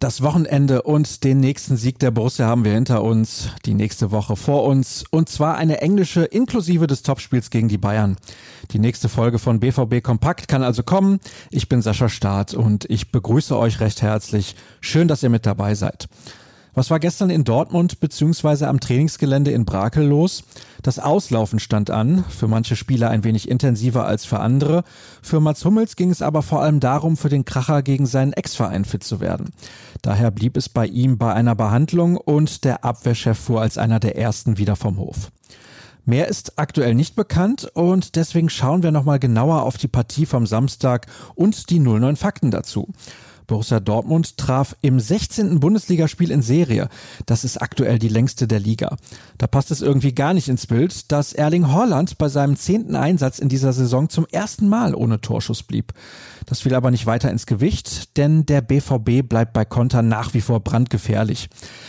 Das Wochenende und den nächsten Sieg der Borussia haben wir hinter uns, die nächste Woche vor uns und zwar eine englische inklusive des Topspiels gegen die Bayern. Die nächste Folge von BVB Kompakt kann also kommen. Ich bin Sascha Staat und ich begrüße euch recht herzlich. Schön, dass ihr mit dabei seid. Was war gestern in Dortmund bzw. am Trainingsgelände in Brakel los? Das Auslaufen stand an, für manche Spieler ein wenig intensiver als für andere. Für Mats Hummels ging es aber vor allem darum, für den Kracher gegen seinen Ex-Verein fit zu werden. Daher blieb es bei ihm bei einer Behandlung und der Abwehrchef fuhr als einer der ersten wieder vom Hof. Mehr ist aktuell nicht bekannt und deswegen schauen wir nochmal genauer auf die Partie vom Samstag und die 09 Fakten dazu. Borussia Dortmund traf im 16. Bundesligaspiel in Serie. Das ist aktuell die längste der Liga. Da passt es irgendwie gar nicht ins Bild, dass Erling Haaland bei seinem zehnten Einsatz in dieser Saison zum ersten Mal ohne Torschuss blieb. Das fiel aber nicht weiter ins Gewicht, denn der BVB bleibt bei Konter nach wie vor brandgefährlich.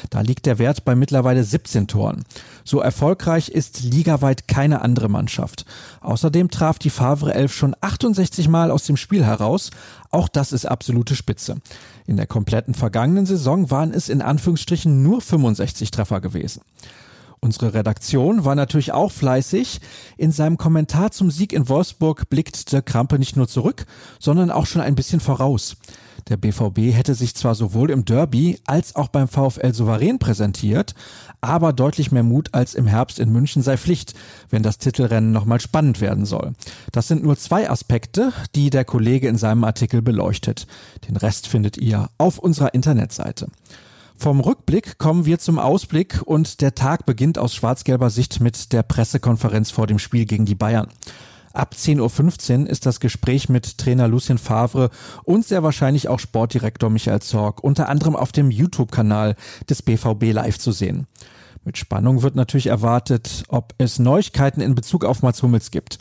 Da liegt der Wert bei mittlerweile 17 Toren. So erfolgreich ist ligaweit keine andere Mannschaft. Außerdem traf die Favre 11 schon 68 Mal aus dem Spiel heraus. Auch das ist absolute Spitze. In der kompletten vergangenen Saison waren es in Anführungsstrichen nur 65 Treffer gewesen. Unsere Redaktion war natürlich auch fleißig. In seinem Kommentar zum Sieg in Wolfsburg blickt der Krampe nicht nur zurück, sondern auch schon ein bisschen voraus. Der BVB hätte sich zwar sowohl im Derby als auch beim VfL souverän präsentiert, aber deutlich mehr Mut als im Herbst in München sei Pflicht, wenn das Titelrennen nochmal spannend werden soll. Das sind nur zwei Aspekte, die der Kollege in seinem Artikel beleuchtet. Den Rest findet ihr auf unserer Internetseite. Vom Rückblick kommen wir zum Ausblick und der Tag beginnt aus schwarz-gelber Sicht mit der Pressekonferenz vor dem Spiel gegen die Bayern. Ab 10.15 Uhr ist das Gespräch mit Trainer Lucien Favre und sehr wahrscheinlich auch Sportdirektor Michael Zorg unter anderem auf dem YouTube-Kanal des BVB live zu sehen. Mit Spannung wird natürlich erwartet, ob es Neuigkeiten in Bezug auf Mats Hummels gibt.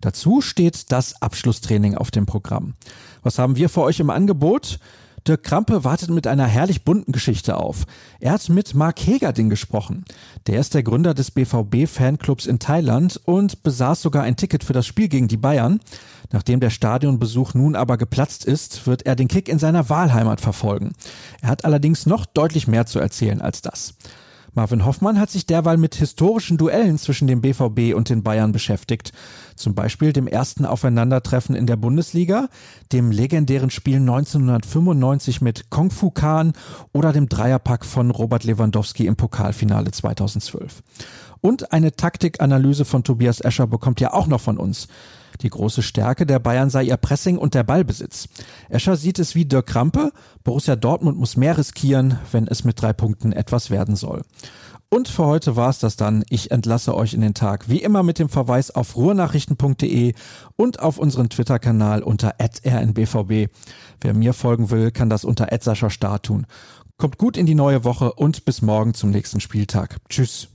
Dazu steht das Abschlusstraining auf dem Programm. Was haben wir für euch im Angebot? Dirk Krampe wartet mit einer herrlich bunten Geschichte auf. Er hat mit Mark Hegerding gesprochen. Der ist der Gründer des BVB-Fanclubs in Thailand und besaß sogar ein Ticket für das Spiel gegen die Bayern. Nachdem der Stadionbesuch nun aber geplatzt ist, wird er den Kick in seiner Wahlheimat verfolgen. Er hat allerdings noch deutlich mehr zu erzählen als das. Marvin Hoffmann hat sich derweil mit historischen Duellen zwischen dem BVB und den Bayern beschäftigt. Zum Beispiel dem ersten Aufeinandertreffen in der Bundesliga, dem legendären Spiel 1995 mit Kung Fu Khan oder dem Dreierpack von Robert Lewandowski im Pokalfinale 2012. Und eine Taktikanalyse von Tobias Escher bekommt ihr auch noch von uns. Die große Stärke der Bayern sei ihr Pressing und der Ballbesitz. Escher sieht es wie Dirk Krampe. Borussia Dortmund muss mehr riskieren, wenn es mit drei Punkten etwas werden soll. Und für heute war es das dann. Ich entlasse euch in den Tag wie immer mit dem Verweis auf ruhrnachrichten.de und auf unseren Twitter-Kanal unter rnbvb. Wer mir folgen will, kann das unter Sascha Star tun. Kommt gut in die neue Woche und bis morgen zum nächsten Spieltag. Tschüss.